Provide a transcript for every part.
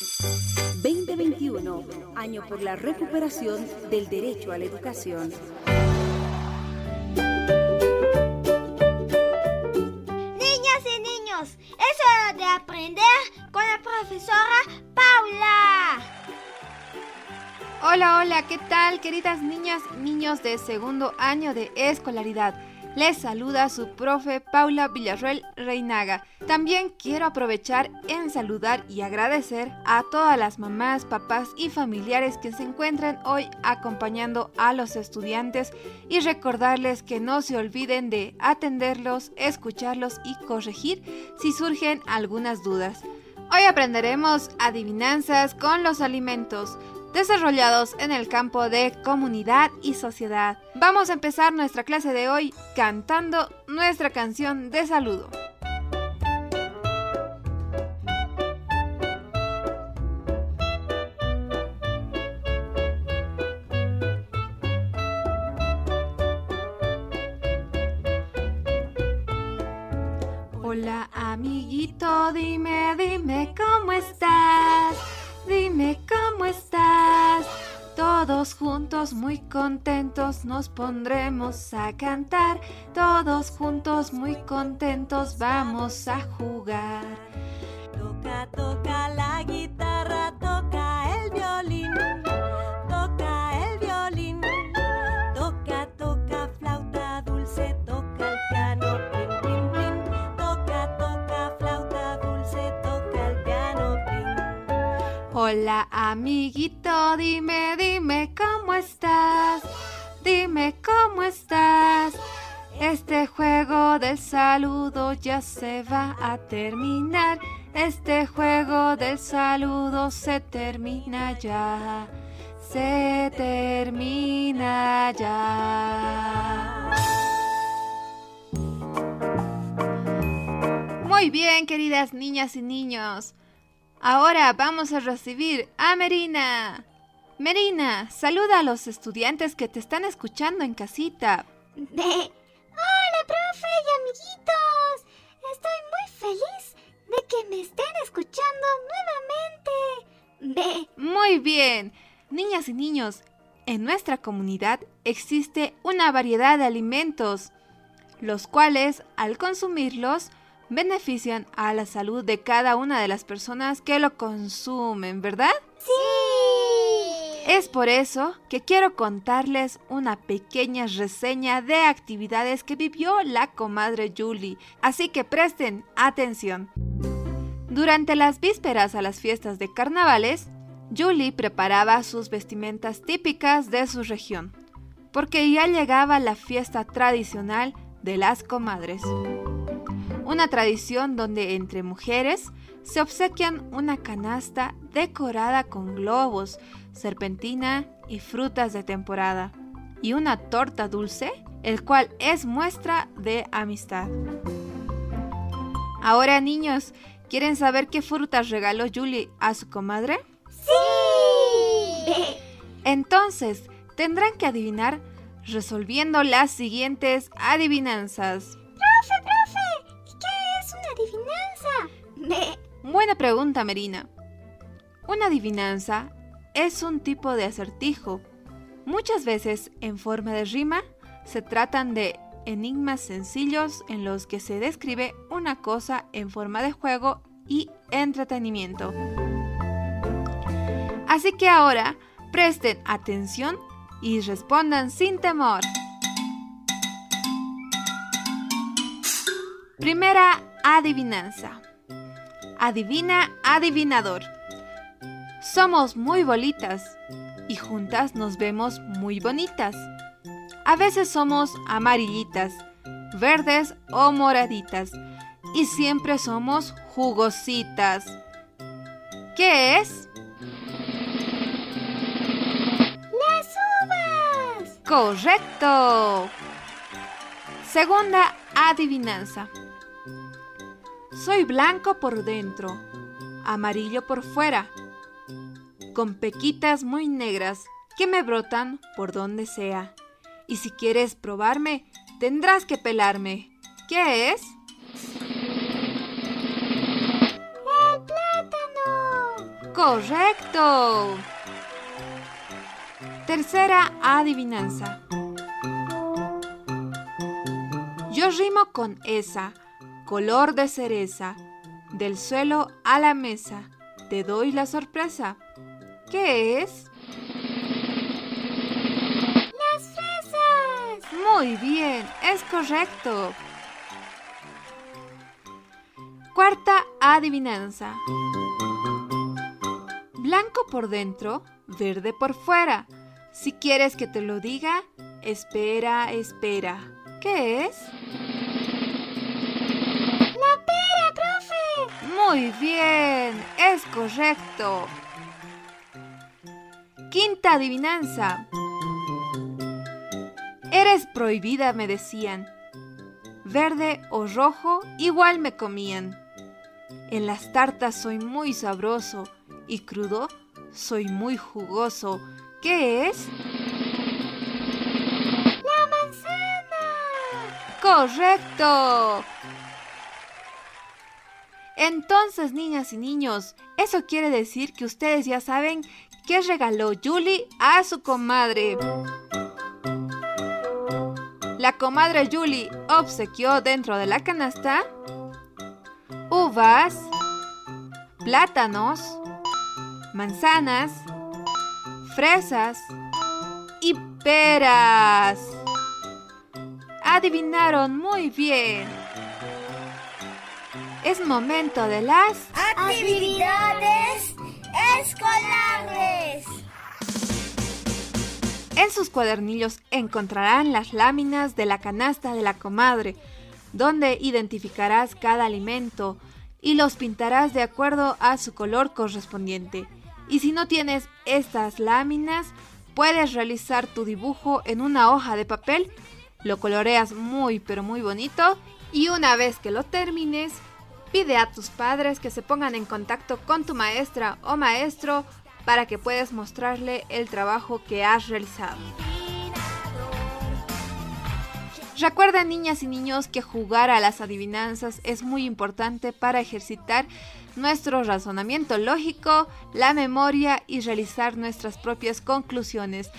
2021, año por la recuperación del derecho a la educación. Niñas y niños, es hora de aprender con la profesora Paula. Hola, hola, ¿qué tal queridas niñas, niños de segundo año de escolaridad? Les saluda su profe Paula Villarruel Reinaga. También quiero aprovechar en saludar y agradecer a todas las mamás, papás y familiares que se encuentran hoy acompañando a los estudiantes y recordarles que no se olviden de atenderlos, escucharlos y corregir si surgen algunas dudas. Hoy aprenderemos adivinanzas con los alimentos desarrollados en el campo de comunidad y sociedad. Vamos a empezar nuestra clase de hoy cantando nuestra canción de saludo. Hola amiguito, dime, dime cómo Todos juntos muy contentos nos pondremos a cantar. Todos juntos muy contentos vamos a jugar. Toca, toca la guitarra, toca el violín. Toca el violín. Toca, toca flauta dulce, toca el piano. Plin, plin, plin. Toca, toca flauta dulce, toca el piano. Hola amiguito, dime, dime cómo estás. Dime cómo estás. Este juego del saludo ya se va a terminar. Este juego del saludo se termina ya. Se termina ya. Muy bien, queridas niñas y niños. Ahora vamos a recibir a Merina. Merina, saluda a los estudiantes que te están escuchando en casita. De... Hola, profe y amiguitos. Estoy muy feliz de que me estén escuchando nuevamente. De... Muy bien. Niñas y niños, en nuestra comunidad existe una variedad de alimentos, los cuales, al consumirlos, benefician a la salud de cada una de las personas que lo consumen, ¿verdad? ¡Sí! Es por eso que quiero contarles una pequeña reseña de actividades que vivió la comadre Julie, así que presten atención. Durante las vísperas a las fiestas de carnavales, Julie preparaba sus vestimentas típicas de su región, porque ya llegaba la fiesta tradicional de las comadres. Una tradición donde entre mujeres se obsequian una canasta decorada con globos, serpentina y frutas de temporada, y una torta dulce, el cual es muestra de amistad. Ahora niños, ¿quieren saber qué frutas regaló Julie a su comadre? ¡Sí! Entonces, tendrán que adivinar resolviendo las siguientes adivinanzas. Pregunta, Merina. Una adivinanza es un tipo de acertijo. Muchas veces, en forma de rima, se tratan de enigmas sencillos en los que se describe una cosa en forma de juego y entretenimiento. Así que ahora presten atención y respondan sin temor. Primera adivinanza. Adivina, adivinador. Somos muy bolitas y juntas nos vemos muy bonitas. A veces somos amarillitas, verdes o moraditas y siempre somos jugositas. ¿Qué es? ¡Las uvas! Correcto. Segunda adivinanza. Soy blanco por dentro, amarillo por fuera, con pequitas muy negras que me brotan por donde sea. Y si quieres probarme, tendrás que pelarme. ¿Qué es? ¡El plátano! Correcto. Tercera adivinanza. Yo rimo con esa, color de cereza, del suelo a la mesa. Te doy la sorpresa. ¿Qué es? ¡Las fresas! Muy bien, es correcto. Cuarta adivinanza. Blanco por dentro, verde por fuera. Si quieres que te lo diga, espera, espera. ¿Qué es? Muy bien, es correcto. Quinta adivinanza. Eres prohibida, me decían. Verde o rojo, igual me comían. En las tartas soy muy sabroso y crudo soy muy jugoso. ¿Qué es? ¡La manzana! Correcto. Entonces, niñas y niños, eso quiere decir que ustedes ya saben qué regaló Julie a su comadre. La comadre Julie obsequió dentro de la canasta uvas, plátanos, manzanas, fresas y peras. Adivinaron muy bien. Es momento de las... Actividades escolares. En sus cuadernillos encontrarán las láminas de la canasta de la comadre, donde identificarás cada alimento y los pintarás de acuerdo a su color correspondiente. Y si no tienes estas láminas, puedes realizar tu dibujo en una hoja de papel, lo coloreas muy pero muy bonito y una vez que lo termines, pide a tus padres que se pongan en contacto con tu maestra o maestro para que puedas mostrarle el trabajo que has realizado. Recuerden niñas y niños que jugar a las adivinanzas es muy importante para ejercitar nuestro razonamiento lógico, la memoria y realizar nuestras propias conclusiones.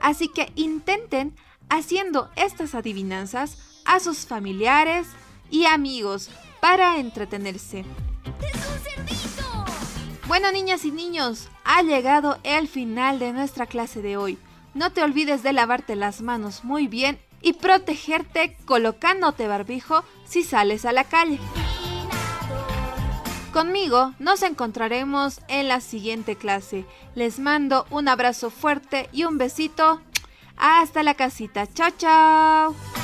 Así que intenten haciendo estas adivinanzas a sus familiares y amigos para entretenerse. Bueno, niñas y niños, ha llegado el final de nuestra clase de hoy. No te olvides de lavarte las manos muy bien y protegerte colocándote barbijo si sales a la calle. Conmigo nos encontraremos en la siguiente clase. Les mando un abrazo fuerte y un besito. Hasta la casita. Chao, chao.